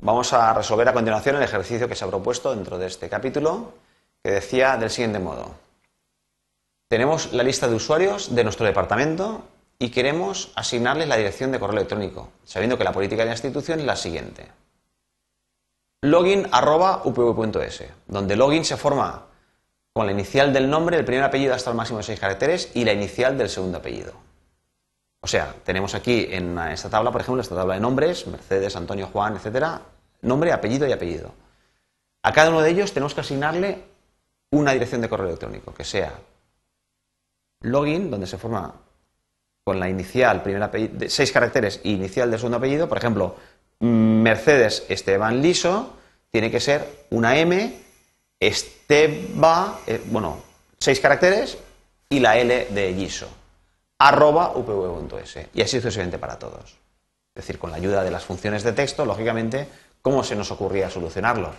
Vamos a resolver a continuación el ejercicio que se ha propuesto dentro de este capítulo, que decía del siguiente modo. Tenemos la lista de usuarios de nuestro departamento y queremos asignarles la dirección de correo electrónico, sabiendo que la política de la institución es la siguiente. Login.upv.es, donde login se forma con la inicial del nombre, el primer apellido hasta el máximo de seis caracteres y la inicial del segundo apellido. O sea, tenemos aquí en esta tabla, por ejemplo, esta tabla de nombres, Mercedes, Antonio, Juan, etcétera, nombre, apellido y apellido. A cada uno de ellos tenemos que asignarle una dirección de correo electrónico, que sea login, donde se forma con la inicial, primer apellido, seis caracteres y inicial del segundo apellido. Por ejemplo, Mercedes Esteban Liso tiene que ser una M, Esteba, eh, bueno, seis caracteres y la L de Liso arroba upv.es y así sucesivamente para todos. Es decir, con la ayuda de las funciones de texto, lógicamente, ¿cómo se nos ocurría solucionarlo?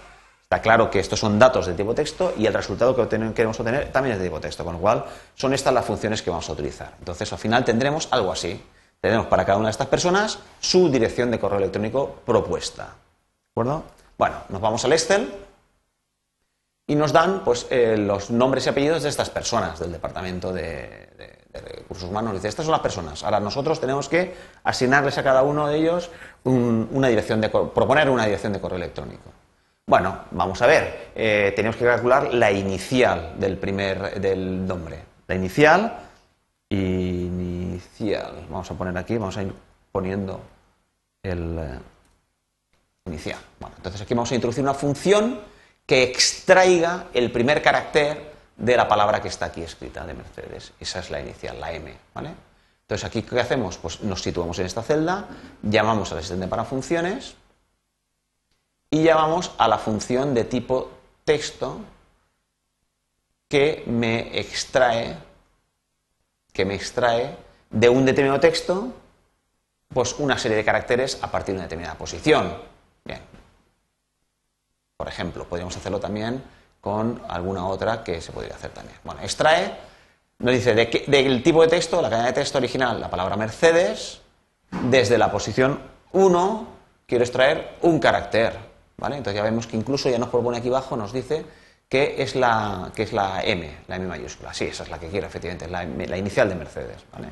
Está claro que estos son datos de tipo texto y el resultado que queremos obtener también es de tipo texto, con lo cual son estas las funciones que vamos a utilizar. Entonces, al final tendremos algo así. Tenemos para cada una de estas personas su dirección de correo electrónico propuesta. ¿De acuerdo? Bueno, nos vamos al Excel y nos dan pues, eh, los nombres y apellidos de estas personas del departamento de de recursos humanos dice, estas son las personas. Ahora nosotros tenemos que asignarles a cada uno de ellos una dirección de, proponer una dirección de correo electrónico. Bueno, vamos a ver, eh, tenemos que calcular la inicial del primer, del nombre. La inicial, inicial, vamos a poner aquí, vamos a ir poniendo el eh, inicial. Bueno, entonces aquí vamos a introducir una función que extraiga el primer carácter de la palabra que está aquí escrita de Mercedes. Esa es la inicial, la M. ¿vale? Entonces, aquí, ¿qué hacemos? Pues nos situamos en esta celda, llamamos al asistente para funciones y llamamos a la función de tipo texto que me extrae, que me extrae de un determinado texto pues una serie de caracteres a partir de una determinada posición. Bien. Por ejemplo, podríamos hacerlo también con alguna otra que se podría hacer también. Bueno, extrae, nos dice de del tipo de texto, la cadena de texto original, la palabra Mercedes, desde la posición 1 quiero extraer un carácter, ¿vale? Entonces ya vemos que incluso ya nos propone aquí abajo, nos dice que es la, que es la M, la M mayúscula. Sí, esa es la que quiero, efectivamente, es la, la inicial de Mercedes, ¿vale?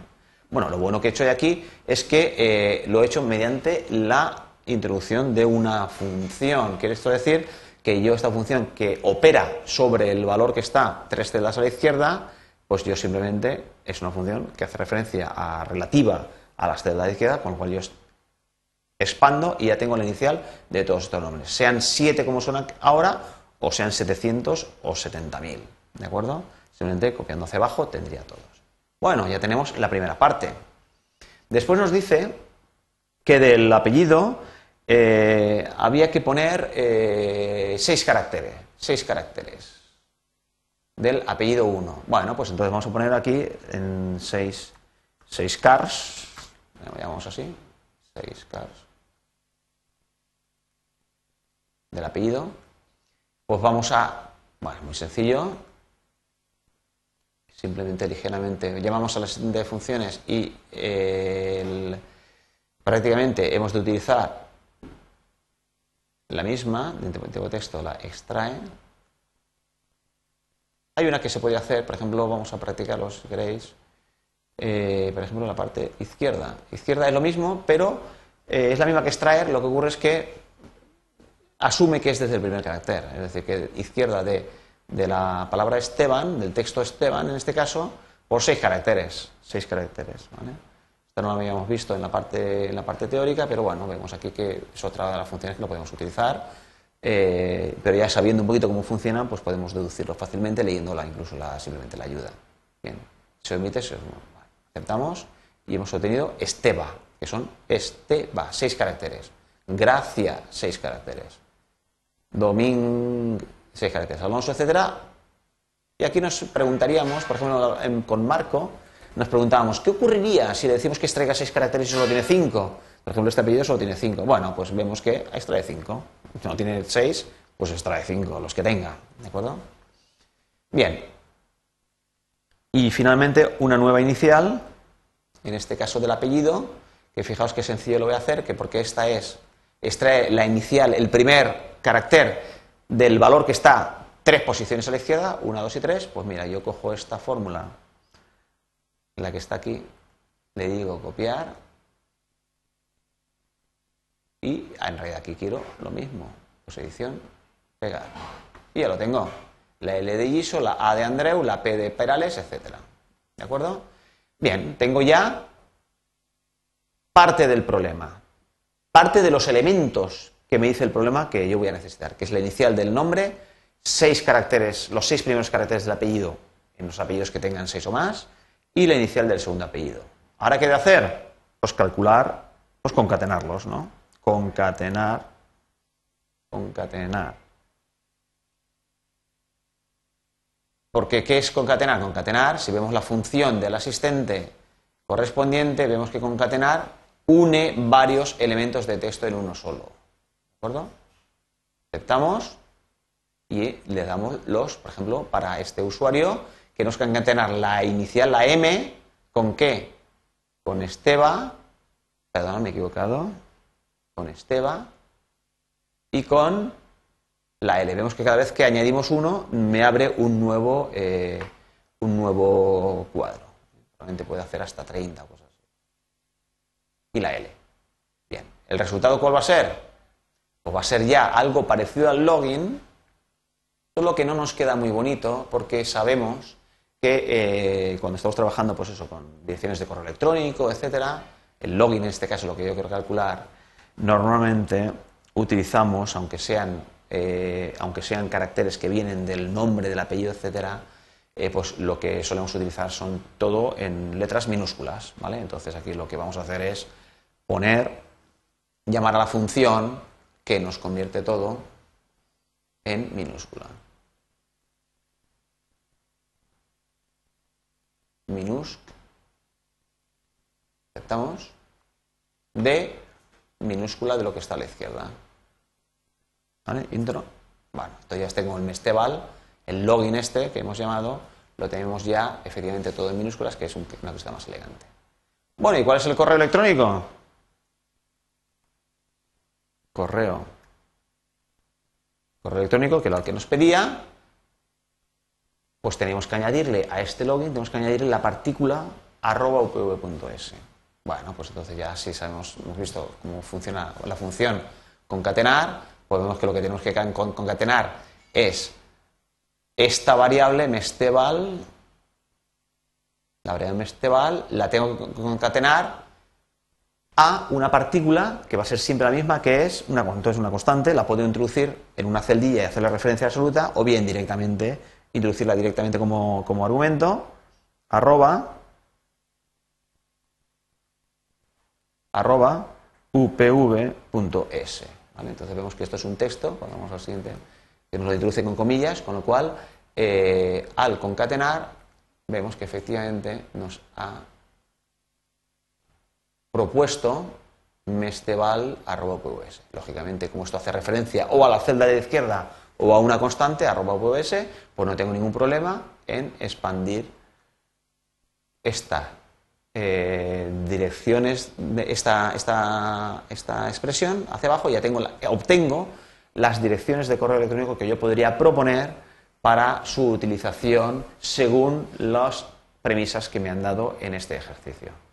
Bueno, lo bueno que he hecho de aquí es que eh, lo he hecho mediante la introducción de una función. Quiere esto decir que yo esta función que opera sobre el valor que está tres celdas a la izquierda, pues yo simplemente es una función que hace referencia a relativa a las celdas de la izquierda, con lo cual yo expando y ya tengo la inicial de todos estos nombres, sean 7 como son ahora o sean 700 o 70.000, ¿de acuerdo? Simplemente copiando hacia abajo tendría todos. Bueno, ya tenemos la primera parte. Después nos dice que del apellido eh, había que poner eh, seis caracteres, seis caracteres del apellido 1. Bueno, pues entonces vamos a poner aquí en seis, seis cars, lo llamamos así, seis cars del apellido. Pues vamos a, bueno, muy sencillo, simplemente ligeramente llamamos a las de funciones y eh, prácticamente hemos de utilizar la misma, de tipo texto, la extrae. Hay una que se puede hacer, por ejemplo, vamos a practicarlo si queréis. Eh, por ejemplo, la parte izquierda. Izquierda es lo mismo, pero eh, es la misma que extraer. Lo que ocurre es que asume que es desde el primer carácter. Es decir, que izquierda de, de la palabra Esteban, del texto Esteban en este caso, por seis caracteres. Seis caracteres. ¿vale? No lo habíamos visto en la parte, en la parte teórica, pero bueno, vemos aquí que es otra de las funciones que lo podemos utilizar. Eh, pero ya sabiendo un poquito cómo funciona, pues podemos deducirlo fácilmente leyéndola, incluso la, simplemente la ayuda. Bien, se omite, se, aceptamos y hemos obtenido Esteba, que son Esteba, seis caracteres. Gracia, seis caracteres. Doming, seis caracteres. Alonso, etcétera. Y aquí nos preguntaríamos, por ejemplo, con Marco, nos preguntábamos, ¿qué ocurriría si le decimos que extraiga seis caracteres y solo tiene cinco? Por ejemplo, este apellido solo tiene cinco. Bueno, pues vemos que extrae cinco. Si no tiene seis, pues extrae cinco, los que tenga. ¿De acuerdo? Bien. Y finalmente, una nueva inicial, en este caso del apellido, que fijaos qué sencillo lo voy a hacer, que porque esta es extrae la inicial, el primer carácter del valor que está tres posiciones a la izquierda, una, dos y tres, pues mira, yo cojo esta fórmula, la que está aquí, le digo copiar y en realidad aquí quiero lo mismo, pues edición, pegar. Y ya lo tengo. La L de Giso, la A de Andreu, la P de Perales, etcétera. ¿De acuerdo? Bien, tengo ya parte del problema, parte de los elementos que me dice el problema que yo voy a necesitar, que es la inicial del nombre, seis caracteres, los seis primeros caracteres del apellido en los apellidos que tengan seis o más, y la inicial del segundo apellido. Ahora, ¿qué de hacer? Pues calcular, pues concatenarlos, ¿no? Concatenar, concatenar. Porque, ¿qué es concatenar? Concatenar, si vemos la función del asistente correspondiente, vemos que concatenar une varios elementos de texto en uno solo. ¿De acuerdo? Aceptamos y le damos los, por ejemplo, para este usuario, que nos concatenar la inicial, la M, ¿con qué? Con Esteba, perdón, me he equivocado, con Esteba y con la L. Vemos que cada vez que añadimos uno me abre un nuevo, eh, un nuevo cuadro. Probablemente puede hacer hasta 30 cosas. Y la L. Bien. ¿El resultado cuál va a ser? Pues va a ser ya algo parecido al login, solo que no nos queda muy bonito porque sabemos que eh, cuando estamos trabajando pues eso, con direcciones de correo electrónico, etcétera, el login en este caso, lo que yo quiero calcular, normalmente utilizamos, aunque sean eh, aunque sean caracteres que vienen del nombre, del apellido, etcétera, eh, pues lo que solemos utilizar son todo en letras minúsculas, ¿vale? Entonces aquí lo que vamos a hacer es poner, llamar a la función que nos convierte todo en minúscula. Minúscula. Aceptamos de minúscula de lo que está a la izquierda. ¿Vale? Intro. Bueno, esto ya tengo el Mesteval, el login este que hemos llamado, lo tenemos ya efectivamente todo en minúsculas, que es una cosa más elegante. Bueno, ¿y cuál es el correo electrónico? Correo. Correo electrónico, que era el que nos pedía, pues tenemos que añadirle a este login, tenemos que añadirle la partícula arroba upv.es. Bueno, pues entonces ya sí sabemos, hemos visto cómo funciona la función concatenar, podemos que lo que tenemos que concatenar es esta variable mesteval, la variable mesteval, la tengo que concatenar a una partícula que va a ser siempre la misma, que es una, entonces una constante, la puedo introducir en una celdilla y hacerle referencia absoluta, o bien directamente, introducirla directamente como, como argumento, arroba, arroba upv.s. Entonces vemos que esto es un texto, vamos al siguiente, que nos lo introduce con comillas, con lo cual eh, al concatenar vemos que efectivamente nos ha propuesto mesteval.pvs. Lógicamente, como esto hace referencia o a la celda de la izquierda o a una constante, arroba pues no tengo ningún problema en expandir esta eh, de esta, esta, esta, expresión hacia abajo, ya tengo obtengo las direcciones de correo electrónico que yo podría proponer para su utilización según las premisas que me han dado en este ejercicio.